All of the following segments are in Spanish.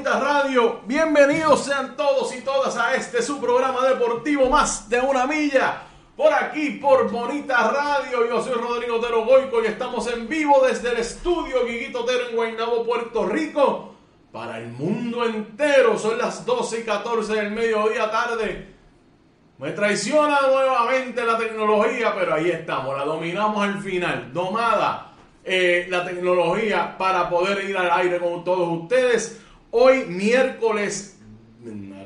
Radio. Bienvenidos sean todos y todas a este su programa deportivo más de una milla. Por aquí, por Bonita Radio. Yo soy Rodrigo Otero Goico y estamos en vivo desde el estudio Guiguito Otero en Guaynabo, Puerto Rico. Para el mundo entero. Son las 12 y 14 del mediodía tarde. Me traiciona nuevamente la tecnología, pero ahí estamos. La dominamos al final. Domada eh, la tecnología para poder ir al aire con todos ustedes. Hoy miércoles,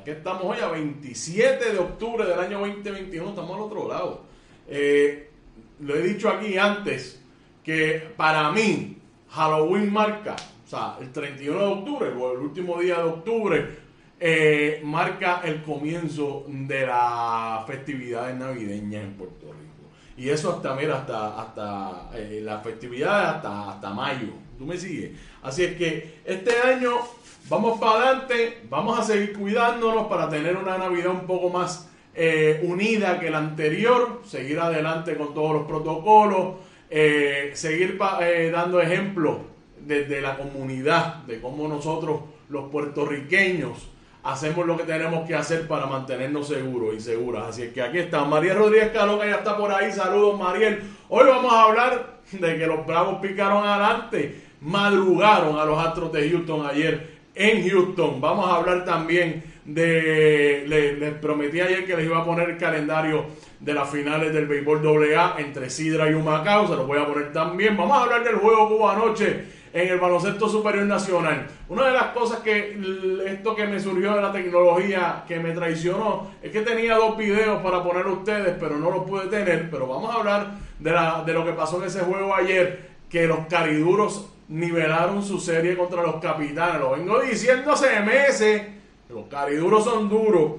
¿qué estamos hoy? A 27 de octubre del año 2021, estamos al otro lado. Eh, lo he dicho aquí antes, que para mí Halloween marca, o sea, el 31 de octubre, o el último día de octubre, eh, marca el comienzo de las festividades navideñas en Puerto Rico. Y eso hasta, mira, hasta, hasta eh, las festividades hasta, hasta mayo. ¿Tú me sigues? Así es que este año vamos para adelante, vamos a seguir cuidándonos para tener una Navidad un poco más eh, unida que la anterior, seguir adelante con todos los protocolos, eh, seguir eh, dando ejemplos desde la comunidad, de cómo nosotros los puertorriqueños hacemos lo que tenemos que hacer para mantenernos seguros y seguras. Así que aquí está Mariel Rodríguez Caloca, ya está por ahí. Saludos, Mariel. Hoy vamos a hablar de que los Bravos picaron adelante, madrugaron a los Astros de Houston ayer en Houston. Vamos a hablar también de. Les, prometí ayer que les iba a poner el calendario de las finales del béisbol AA entre Sidra y Humacao. Se los voy a poner también. Vamos a hablar del juego Cuba anoche en el baloncesto superior nacional. Una de las cosas que esto que me surgió de la tecnología que me traicionó es que tenía dos videos para poner ustedes, pero no los pude tener. Pero vamos a hablar de, de lo que pasó en ese juego ayer, que los cariduros nivelaron su serie contra los capitanes. Lo vengo diciendo hace meses. Los cariduros son duros,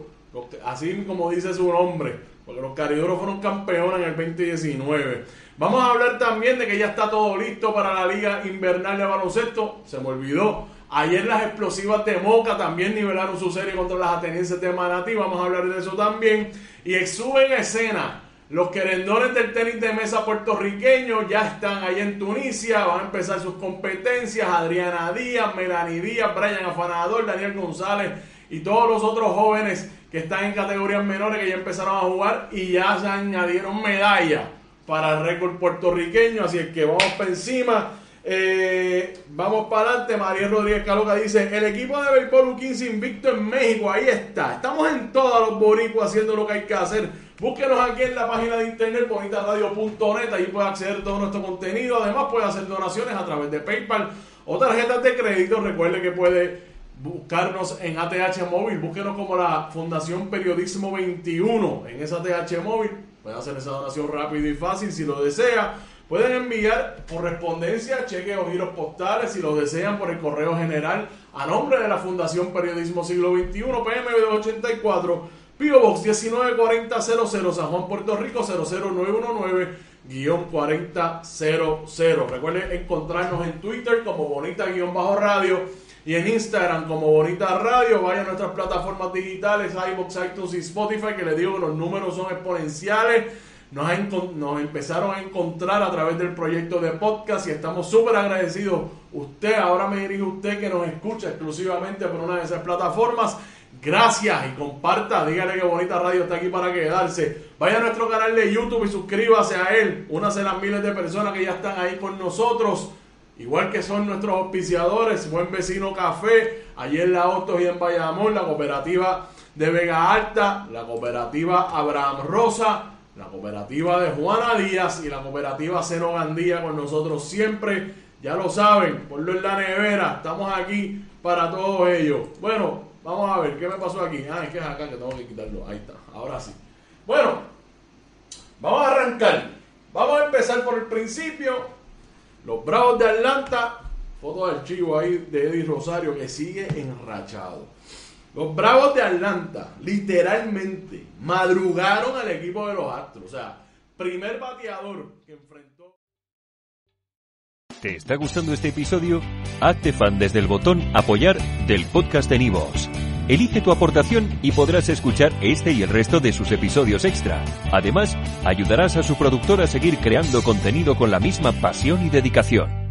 así como dice su nombre, porque los cariduros fueron campeones en el 2019. Vamos a hablar también de que ya está todo listo para la Liga Invernal de Baloncesto. Se me olvidó. Ayer las explosivas de Moca también nivelaron su serie contra las atenienses de Manatí. Vamos a hablar de eso también. Y exuben escena los querendones del tenis de mesa puertorriqueño ya están ahí en Tunisia, van a empezar sus competencias. Adriana Díaz, Melanie Díaz, Brian Afanador, Daniel González y todos los otros jóvenes que están en categorías menores que ya empezaron a jugar y ya se añadieron medallas para el récord puertorriqueño. Así es que vamos para encima. Eh, vamos para adelante. María Rodríguez Caloca dice: El equipo de béisbol U15 invicto en México. Ahí está. Estamos en todos los boricuas haciendo lo que hay que hacer Búsquenos aquí en la página de internet bonitaradio.net, ahí puede acceder a todo nuestro contenido. Además, puede hacer donaciones a través de PayPal o tarjetas de crédito. Recuerde que puede buscarnos en ATH Móvil. Búsquenos como la Fundación Periodismo 21 en esa ATH Móvil. Puede hacer esa donación rápido y fácil si lo desea. Pueden enviar correspondencia, cheques o giros postales si lo desean por el correo general a nombre de la Fundación Periodismo Siglo XXI, PMB 84 Pio Box 194000 San Juan, Puerto Rico 00919-4000. Recuerden encontrarnos en Twitter como Bonita-Radio y en Instagram como Bonita Radio. Vayan a nuestras plataformas digitales, iBox, iTunes y Spotify, que les digo que los números son exponenciales. Nos, empezaron a encontrar a través del proyecto de podcast y estamos súper agradecidos. Usted, ahora me dirige usted que nos escucha exclusivamente por una de esas plataformas Gracias y comparta, dígale que Bonita Radio está aquí para quedarse. Vaya a nuestro canal de YouTube y suscríbase a él. Unas de las miles de personas que ya están ahí con nosotros. Igual que son nuestros auspiciadores, Buen Vecino Café, allí en La Hostos y en Bayamón, la cooperativa de Vega Alta, la cooperativa Abraham Rosa, la cooperativa de Juana Díaz y la cooperativa Seno Gandía con nosotros siempre. Ya lo saben, ponlo en la nevera, estamos aquí para todos ellos. Bueno, Vamos a ver, ¿qué me pasó aquí? Ah, es que es acá que tengo que quitarlo. Ahí está, ahora sí. Bueno, vamos a arrancar. Vamos a empezar por el principio. Los Bravos de Atlanta. Foto de archivo ahí de Eddie Rosario que sigue enrachado. Los Bravos de Atlanta, literalmente, madrugaron al equipo de los Astros. O sea, primer bateador que enfrentó. ¿Te está gustando este episodio? Hazte fan desde el botón Apoyar del podcast de Nivos. Elige tu aportación y podrás escuchar este y el resto de sus episodios extra. Además, ayudarás a su productor a seguir creando contenido con la misma pasión y dedicación.